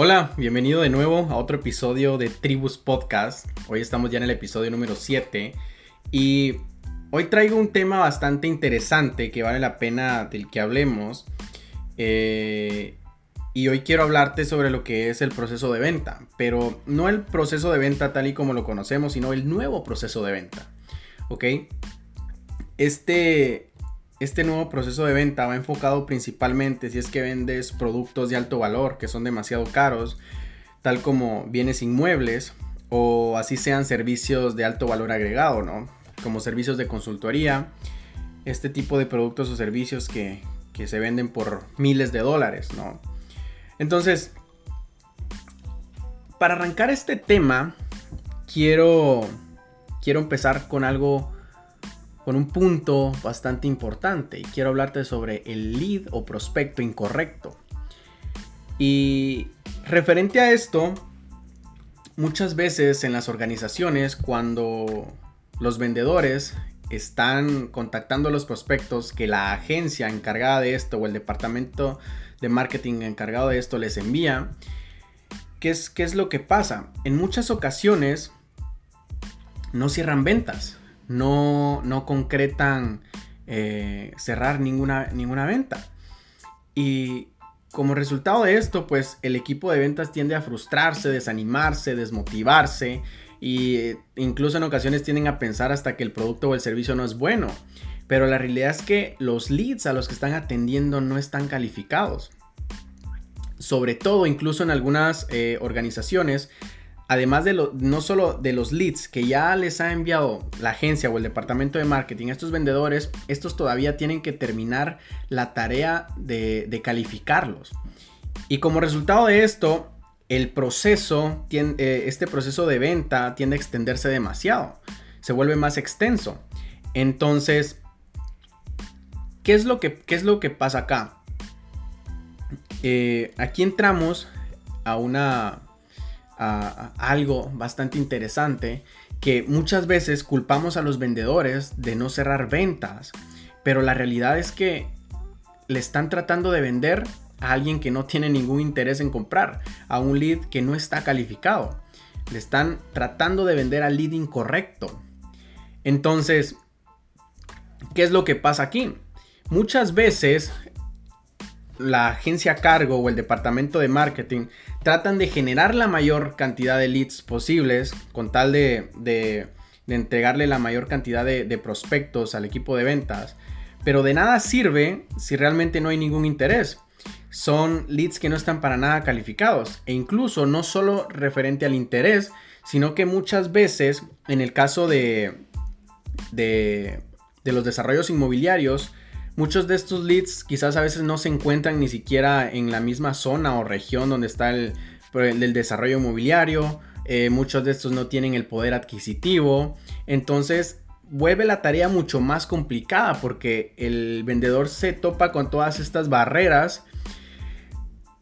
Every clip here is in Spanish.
Hola, bienvenido de nuevo a otro episodio de Tribus Podcast. Hoy estamos ya en el episodio número 7 y hoy traigo un tema bastante interesante que vale la pena del que hablemos. Eh, y hoy quiero hablarte sobre lo que es el proceso de venta, pero no el proceso de venta tal y como lo conocemos, sino el nuevo proceso de venta. ¿Ok? Este, este nuevo proceso de venta va enfocado principalmente si es que vendes productos de alto valor que son demasiado caros, tal como bienes inmuebles o así sean servicios de alto valor agregado, ¿no? Como servicios de consultoría, este tipo de productos o servicios que, que se venden por miles de dólares, ¿no? Entonces, para arrancar este tema, quiero, quiero empezar con algo con un punto bastante importante y quiero hablarte sobre el lead o prospecto incorrecto. Y referente a esto, muchas veces en las organizaciones cuando los vendedores están contactando a los prospectos que la agencia encargada de esto o el departamento de marketing encargado de esto les envía, ¿qué es, qué es lo que pasa? En muchas ocasiones no cierran ventas no, no concretan eh, cerrar ninguna, ninguna venta. Y como resultado de esto, pues el equipo de ventas tiende a frustrarse, desanimarse, desmotivarse e incluso en ocasiones tienden a pensar hasta que el producto o el servicio no es bueno. Pero la realidad es que los leads a los que están atendiendo no están calificados. Sobre todo, incluso en algunas eh, organizaciones, además de lo, no solo de los leads que ya les ha enviado la agencia o el departamento de marketing, estos vendedores, estos todavía tienen que terminar la tarea de, calificarlos. Y como resultado de esto, el proceso, eh, este proceso de venta tiende a extenderse demasiado, se vuelve más extenso. Entonces, ¿qué es lo que, qué es lo que pasa acá? Eh, aquí entramos a una algo bastante interesante que muchas veces culpamos a los vendedores de no cerrar ventas, pero la realidad es que le están tratando de vender a alguien que no tiene ningún interés en comprar, a un lead que no está calificado. Le están tratando de vender al lead incorrecto. Entonces, ¿qué es lo que pasa aquí? Muchas veces la agencia cargo o el departamento de marketing tratan de generar la mayor cantidad de leads posibles con tal de, entregarle la mayor cantidad de, de, prospectos al equipo de ventas. Pero de nada sirve si realmente no hay ningún interés. Son leads que no están para nada calificados. E incluso no solo referente al interés, sino que muchas veces en el caso de, de, de los desarrollos inmobiliarios, Muchos de estos leads quizás a veces no se encuentran ni siquiera en la misma zona o región donde está el, desarrollo inmobiliario. Eh, muchos de estos no tienen el poder adquisitivo. Entonces vuelve la tarea mucho más complicada porque el vendedor se topa con todas estas barreras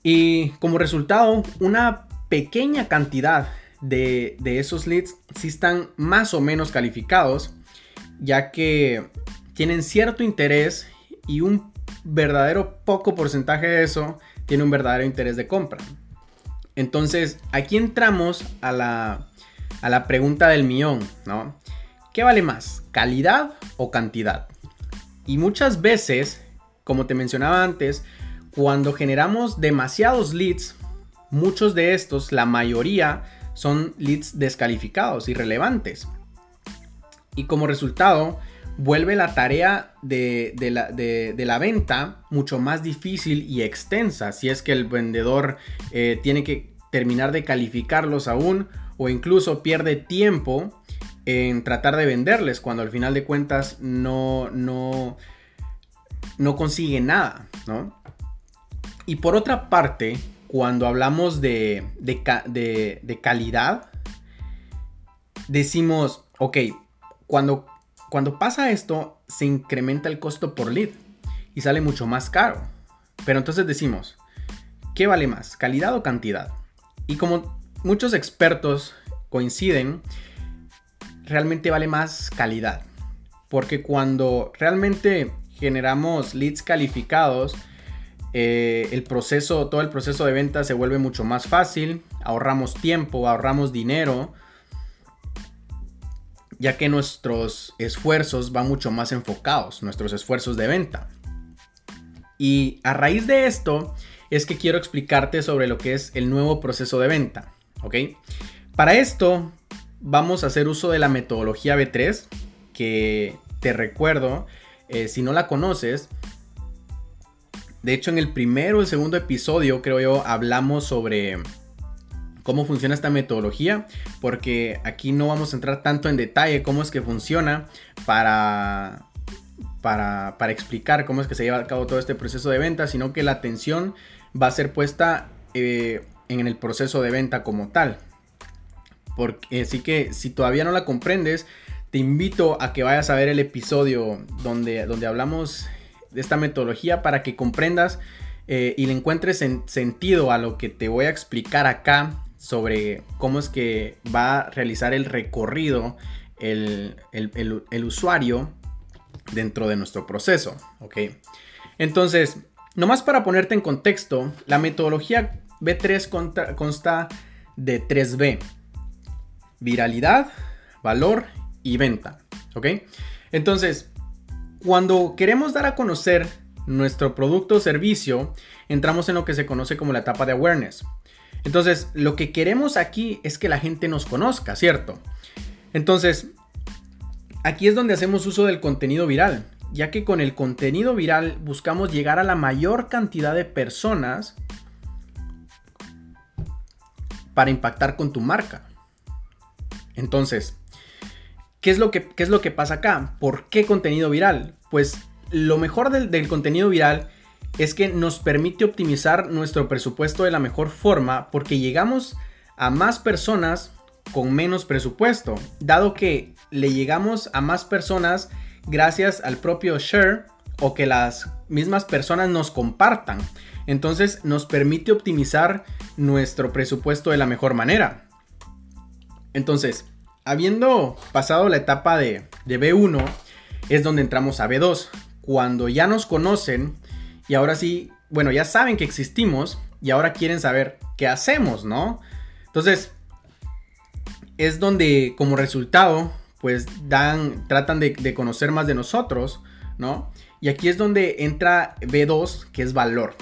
y como resultado una pequeña cantidad de, de esos leads sí están más o menos calificados ya que tienen cierto interés y un verdadero poco porcentaje de eso tiene un verdadero interés de compra. Entonces, aquí entramos a la, a la pregunta del millón, ¿no? ¿Qué vale más, calidad o cantidad? Y muchas veces, como te mencionaba antes, cuando generamos demasiados leads, muchos de estos, la mayoría, son leads descalificados, irrelevantes. Y como resultado, vuelve la tarea de, la, venta mucho más difícil y extensa si es que el vendedor eh, tiene que terminar de calificarlos aún o incluso pierde tiempo en tratar de venderles cuando al final de cuentas no, no, no consigue nada, Y por otra parte, cuando hablamos de, de calidad, decimos, ok, cuando cuando pasa esto, se incrementa el costo por lead y sale mucho más caro. Pero entonces decimos, ¿qué vale más, calidad o cantidad? Y como muchos expertos coinciden, realmente vale más calidad. Porque cuando realmente generamos leads calificados, eh, el proceso, todo el proceso de venta se vuelve mucho más fácil, ahorramos tiempo, ahorramos dinero, ya que nuestros esfuerzos van mucho más enfocados, nuestros esfuerzos de venta. Y a raíz de esto es que quiero explicarte sobre lo que es el nuevo proceso de venta, ¿ok? Para esto vamos a hacer uso de la metodología B3, que te recuerdo, eh, si no la conoces, de hecho en el primero o el segundo episodio, creo yo, hablamos sobre cómo funciona esta metodología, porque aquí no vamos a entrar tanto en detalle cómo es que funciona para, para, explicar cómo es que se lleva a cabo todo este proceso de venta, sino que la atención va a ser puesta eh, en el proceso de venta como tal. Porque, así que si todavía no la comprendes, te invito a que vayas a ver el episodio donde, donde hablamos de esta metodología para que comprendas eh, y le encuentres sentido a lo que te voy a explicar acá sobre cómo es que va a realizar el recorrido el, usuario dentro de nuestro proceso. ¿ok? Entonces, nomás para ponerte en contexto, la metodología B3 consta de 3B. Viralidad, valor y venta. ¿Ok? Entonces, cuando queremos dar a conocer nuestro producto o servicio, entramos en lo que se conoce como la etapa de awareness. Entonces, lo que queremos aquí es que la gente nos conozca, ¿cierto? Entonces, aquí es donde hacemos uso del contenido viral, ya que con el contenido viral buscamos llegar a la mayor cantidad de personas para impactar con tu marca. Entonces, ¿qué es lo que, es lo que pasa acá? ¿Por qué contenido viral? Pues lo mejor del, del contenido viral es que nos permite optimizar nuestro presupuesto de la mejor forma porque llegamos a más personas con menos presupuesto, dado que le llegamos a más personas gracias al propio share o que las mismas personas nos compartan. Entonces nos permite optimizar nuestro presupuesto de la mejor manera. Entonces, habiendo pasado la etapa de, de B1, es donde entramos a B2. Cuando ya nos conocen, y ahora sí, bueno, ya saben que existimos y ahora quieren saber qué hacemos, ¿no? Entonces, es donde como resultado, pues dan, tratan de, conocer más de nosotros, ¿no? Y aquí es donde entra B2, que es valor.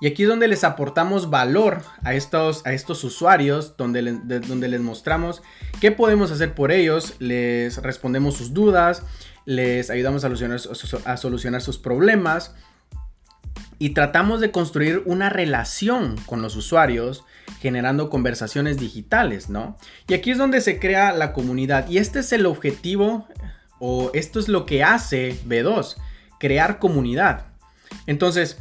Y aquí es donde les aportamos valor a estos, a estos usuarios, donde, donde les mostramos qué podemos hacer por ellos, les respondemos sus dudas, les ayudamos a solucionar, a solucionar sus problemas, y tratamos de construir una relación con los usuarios generando conversaciones digitales, ¿no? Y aquí es donde se crea la comunidad y este es el objetivo o esto es lo que hace B2, crear comunidad. Entonces,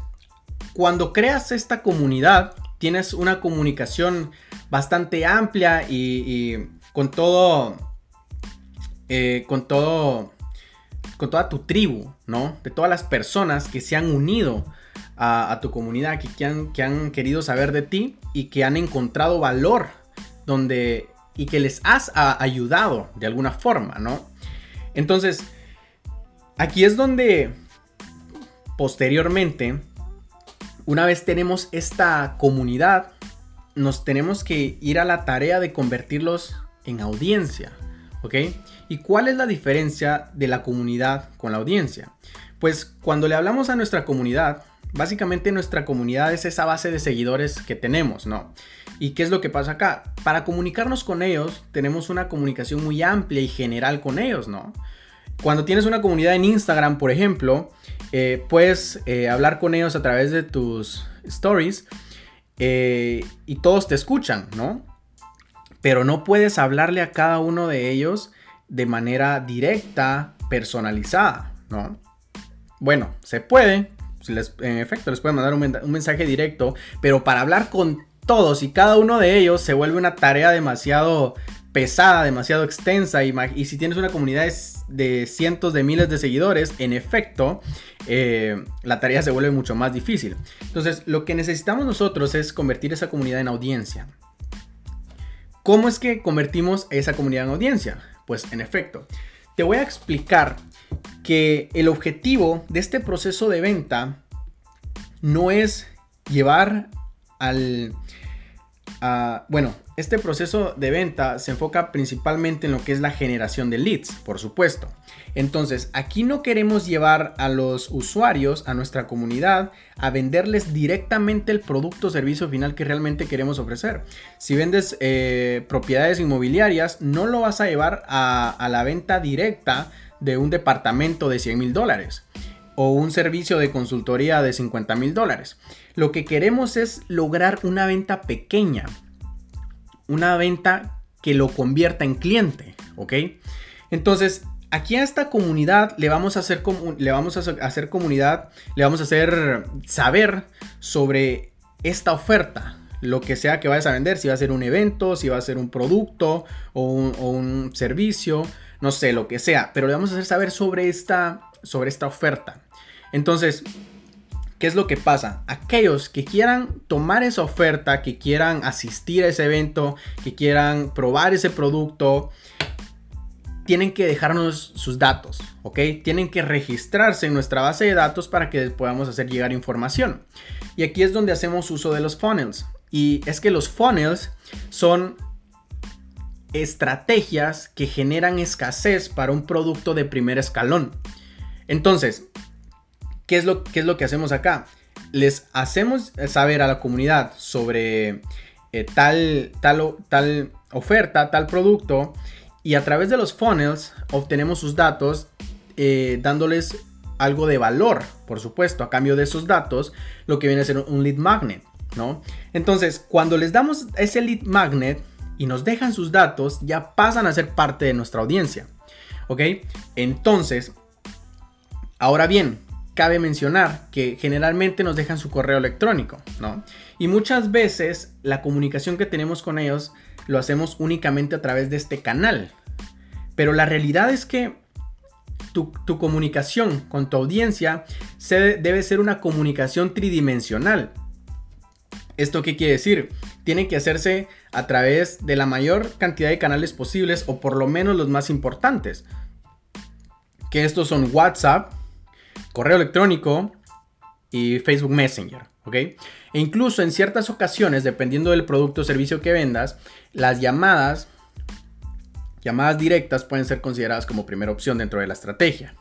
cuando creas esta comunidad, tienes una comunicación bastante amplia y, con todo, eh, con todo, con toda tu tribu, ¿no? De todas las personas que se han unido a, tu comunidad, que, han, que han querido saber de ti y que han encontrado valor donde y que les has ayudado de alguna forma, ¿no? Entonces, aquí es donde posteriormente, una vez tenemos esta comunidad, nos tenemos que ir a la tarea de convertirlos en audiencia, ¿ok? ¿Y cuál es la diferencia de la comunidad con la audiencia? Pues cuando le hablamos a nuestra comunidad, Básicamente nuestra comunidad es esa base de seguidores que tenemos, ¿no? ¿Y qué es lo que pasa acá? Para comunicarnos con ellos tenemos una comunicación muy amplia y general con ellos, ¿no? Cuando tienes una comunidad en Instagram, por ejemplo, eh, puedes eh, hablar con ellos a través de tus stories eh, y todos te escuchan, ¿no? Pero no puedes hablarle a cada uno de ellos de manera directa, personalizada, ¿no? Bueno, se puede, en efecto les pueden mandar un, mensaje directo, pero para hablar con todos y cada uno de ellos se vuelve una tarea demasiado pesada, demasiado extensa y, si tienes una comunidad de cientos de miles de seguidores, en efecto, eh, la tarea se vuelve mucho más difícil. Entonces, lo que necesitamos nosotros es convertir esa comunidad en audiencia. ¿Cómo es que convertimos esa comunidad en audiencia? Pues en efecto, te voy a explicar que el objetivo de este proceso de venta no es llevar al... bueno, este proceso de venta se enfoca principalmente en lo que es la generación de leads, por supuesto. Entonces, aquí no queremos llevar a los usuarios, a nuestra comunidad, a venderles directamente el producto o servicio final que realmente queremos ofrecer. Si vendes eh, propiedades inmobiliarias, no lo vas a llevar a, a la venta directa de un departamento de 100 mil dólares o un servicio de consultoría de 50 mil dólares. Lo que queremos es lograr una venta pequeña una venta que lo convierta en cliente, ¿ok? Entonces, aquí a esta comunidad le vamos a hacer, le vamos a hacer comunidad, le vamos a hacer saber sobre esta oferta, lo que sea que vayas a vender, si va a ser un evento, si va a ser un producto o un, o un servicio, no sé, lo que sea, pero le vamos a hacer saber sobre esta, sobre esta oferta. Entonces, ¿Qué es lo que pasa? Aquellos que quieran tomar esa oferta, que quieran asistir a ese evento, que quieran probar ese producto, tienen que dejarnos sus datos, ¿ok? Tienen que registrarse en nuestra base de datos para que podamos hacer llegar información. Y aquí es donde hacemos uso de los funnels. Y es que los funnels son estrategias que generan escasez para un producto de primer escalón. Entonces, ¿Qué es lo, es lo que hacemos acá? Les hacemos saber a la comunidad sobre eh, tal, tal, tal oferta, tal producto, y a través de los funnels obtenemos sus datos eh, dándoles algo de valor, por supuesto, a cambio de esos datos, lo que viene a ser un lead magnet, ¿no? Entonces, cuando les damos ese lead magnet y nos dejan sus datos, ya pasan a ser parte de nuestra audiencia, ¿ok? Entonces, ahora bien, cabe mencionar que generalmente nos dejan su correo electrónico, ¿no? Y muchas veces la comunicación que tenemos con ellos lo hacemos únicamente a través de este canal. Pero la realidad es que tu, comunicación con tu audiencia debe ser una comunicación tridimensional. ¿Esto qué quiere decir? Tiene que hacerse a través de la mayor cantidad de canales posibles o por lo menos los más importantes. Que estos son WhatsApp, correo electrónico y Facebook Messenger, ¿ok? E incluso en ciertas ocasiones, dependiendo del producto o servicio que vendas, las llamadas, llamadas directas pueden ser consideradas como primera opción dentro de la estrategia.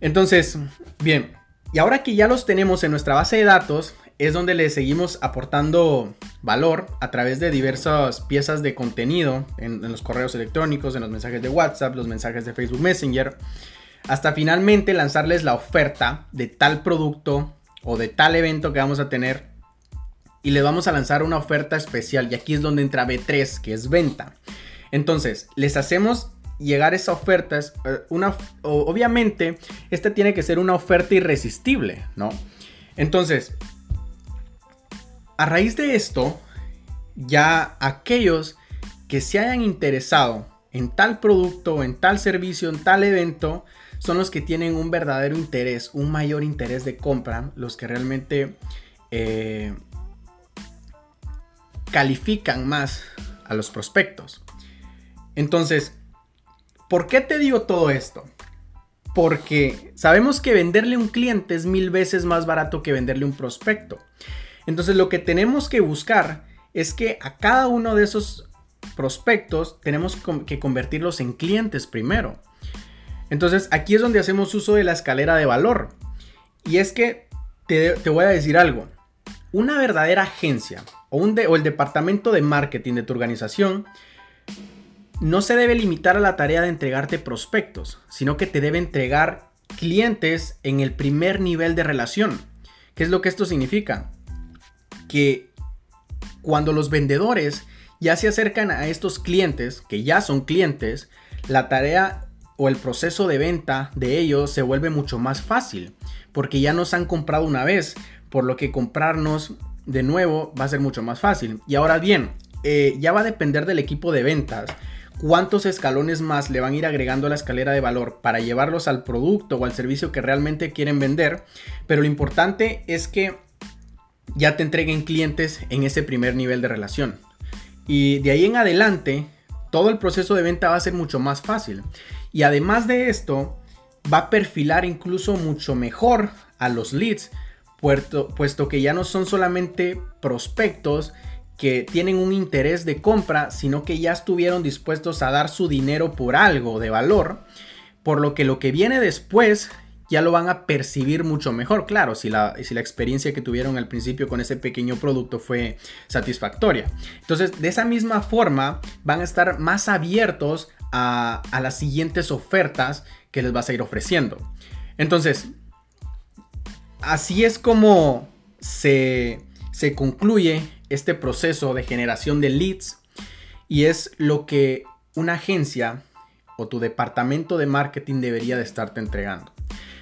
Entonces, bien, y ahora que ya los tenemos en nuestra base de datos, es donde le seguimos aportando valor a través de diversas piezas de contenido en, los correos electrónicos, en los mensajes de WhatsApp, los mensajes de Facebook Messenger hasta finalmente lanzarles la oferta de tal producto o de tal evento que vamos a tener y les vamos a lanzar una oferta especial y aquí es donde entra B3 que es venta. Entonces, les hacemos llegar esa oferta, eh, una, obviamente, esta tiene que ser una oferta irresistible, ¿no? Entonces, a raíz de esto, ya aquellos que se hayan interesado en tal producto, en tal servicio, en tal evento, son los que tienen un verdadero interés, un mayor interés de compra, los que realmente eh, califican más a los prospectos. Entonces, ¿por qué te digo todo esto? Porque sabemos que venderle un cliente es mil veces más barato que venderle un prospecto. Entonces lo que tenemos que buscar es que a cada uno de esos prospectos tenemos que convertirlos en clientes primero. Entonces aquí es donde hacemos uso de la escalera de valor. Y es que te, voy a decir algo. Una verdadera agencia o, un o el departamento de marketing de tu organización no se debe limitar a la tarea de entregarte prospectos, sino que te debe entregar clientes en el primer nivel de relación. ¿Qué es lo que esto significa? Que cuando los vendedores ya se acercan a estos clientes, que ya son clientes, la tarea o el proceso de venta de ellos se vuelve mucho más fácil, porque ya nos han comprado una vez, por lo que comprarnos de nuevo va a ser mucho más fácil. Y ahora bien, eh, ya va a depender del equipo de ventas cuántos escalones más le van a ir agregando a la escalera de valor para llevarlos al producto o al servicio que realmente quieren vender. Pero lo importante es que ya te entreguen clientes en ese primer nivel de relación. Y de ahí en adelante, todo el proceso de venta va a ser mucho más fácil. Y además de esto, va a perfilar incluso mucho mejor a los leads puesto que ya no son solamente prospectos que tienen un interés de compra, sino que ya estuvieron dispuestos a dar su dinero por algo de valor, por lo que lo que viene después ya lo van a percibir mucho mejor, claro, si la, experiencia que tuvieron al principio con ese pequeño producto fue satisfactoria. Entonces, de esa misma forma, van a estar más abiertos a, a las siguientes ofertas que les vas a ir ofreciendo. Entonces, así es como se, se concluye este proceso de generación de leads y es lo que una agencia o tu departamento de marketing debería de estarte entregando.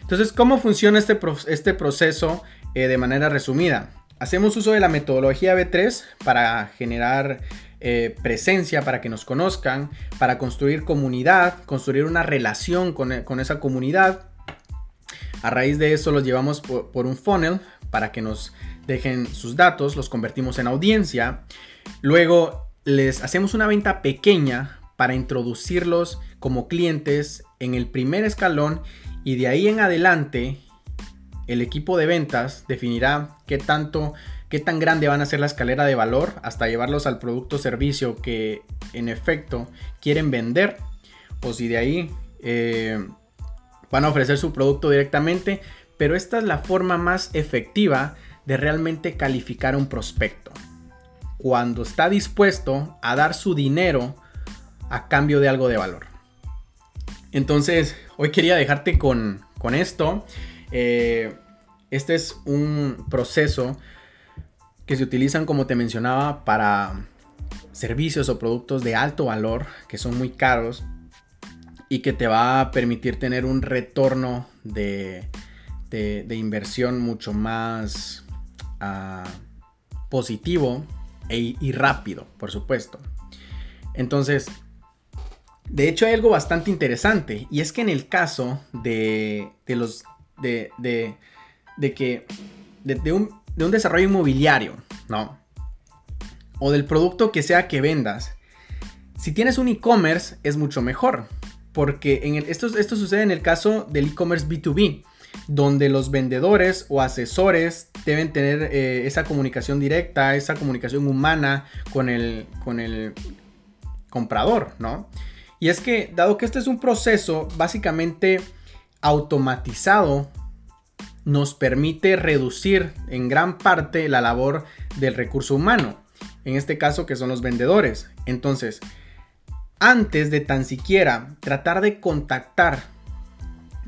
Entonces, ¿cómo funciona este, este proceso eh, de manera resumida? Hacemos uso de la metodología B3 para generar eh, presencia, para que nos conozcan, para construir comunidad, construir una relación con, esa comunidad. A raíz de eso los llevamos por, un funnel para que nos dejen sus datos, los convertimos en audiencia. Luego les hacemos una venta pequeña para introducirlos como clientes en el primer escalón y de ahí en adelante, el equipo de ventas definirá qué tanto, qué tan grande van a ser la escalera de valor hasta llevarlos al producto o servicio que en efecto quieren vender. O si de ahí eh, van a ofrecer su producto directamente. Pero esta es la forma más efectiva de realmente calificar un prospecto. Cuando está dispuesto a dar su dinero a cambio de algo de valor. Entonces, hoy quería dejarte con, esto. Eh, este es un proceso que se utilizan, como te mencionaba, para servicios o productos de alto valor, que son muy caros y que te va a permitir tener un retorno de, inversión mucho más ah, positivo e, y rápido, por supuesto. Entonces, de hecho, hay algo bastante interesante. Y es que en el caso de, de los. de. de, de que. De, un, de un desarrollo inmobiliario, ¿no? O del producto que sea que vendas. Si tienes un e-commerce, es mucho mejor. Porque en esto, sucede en el caso del e-commerce B2B, donde los vendedores o asesores deben tener eh, esa comunicación directa, esa comunicación humana con el, con el comprador, ¿no? Y es que, dado que este es un proceso básicamente automatizado, nos permite reducir en gran parte la labor del recurso humano, en este caso que son los vendedores. Entonces, antes de tan siquiera tratar de contactar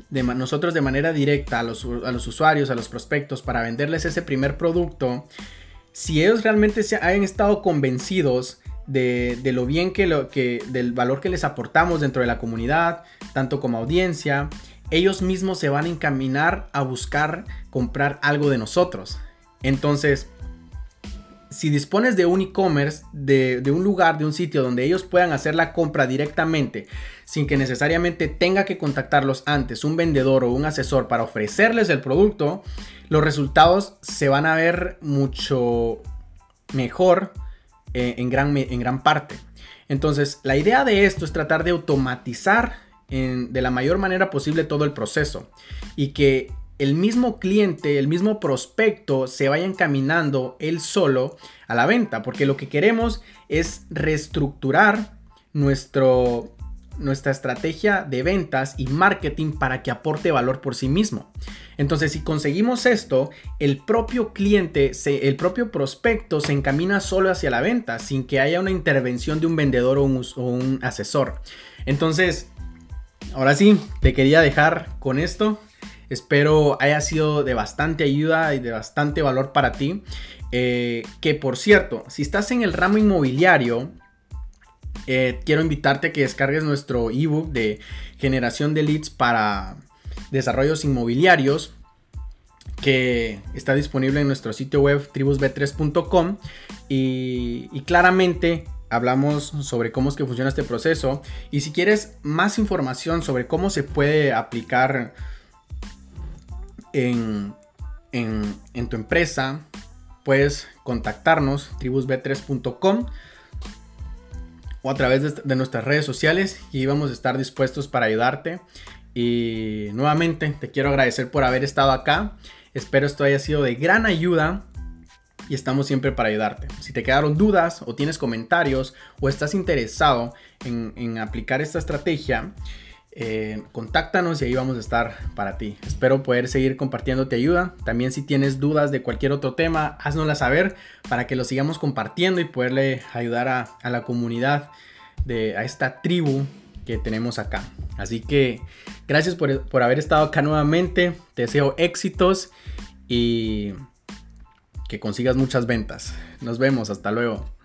de nosotros de manera directa a los, a los, usuarios, a los prospectos, para venderles ese primer producto, si ellos realmente se hayan estado convencidos de, lo bien que, lo, que, del valor que les aportamos dentro de la comunidad, tanto como audiencia, ellos mismos se van a encaminar a buscar comprar algo de nosotros. Entonces, si dispones de un e-commerce, de, de, un lugar, de un sitio donde ellos puedan hacer la compra directamente, sin que necesariamente tenga que contactarlos antes un vendedor o un asesor para ofrecerles el producto, los resultados se van a ver mucho mejor eh, en, gran, en gran parte. Entonces, la idea de esto es tratar de automatizar de la mayor manera posible todo el proceso y que el mismo cliente, el mismo prospecto se vaya encaminando él solo a la venta, porque lo que queremos es reestructurar nuestro, nuestra estrategia de ventas y marketing para que aporte valor por sí mismo. Entonces, si conseguimos esto, el propio cliente, el propio prospecto se encamina solo hacia la venta sin que haya una intervención de un vendedor o un, asesor. Entonces, ahora sí, te quería dejar con esto. Espero haya sido de bastante ayuda y de bastante valor para ti. Eh, que por cierto, si estás en el ramo inmobiliario, eh, quiero invitarte a que descargues nuestro ebook de generación de leads para desarrollos inmobiliarios que está disponible en nuestro sitio web tribusb3.com y, claramente hablamos sobre cómo es que funciona este proceso. Y si quieres más información sobre cómo se puede aplicar en, en, en tu empresa puedes contactarnos tribusb3.com o a través de, nuestras redes sociales y vamos a estar dispuestos para ayudarte. Y nuevamente te quiero agradecer por haber estado acá. Espero esto haya sido de gran ayuda y estamos siempre para ayudarte. Si te quedaron dudas o tienes comentarios o estás interesado en, aplicar esta estrategia, eh, contáctanos y ahí vamos a estar para ti. Espero poder seguir compartiéndote ayuda. También si tienes dudas de cualquier otro tema, haznosla saber para que lo sigamos compartiendo y poderle ayudar a, a la comunidad, de, a esta tribu que tenemos acá. Así que gracias por, por haber estado acá nuevamente. Te deseo éxitos y que consigas muchas ventas. Nos vemos, hasta luego.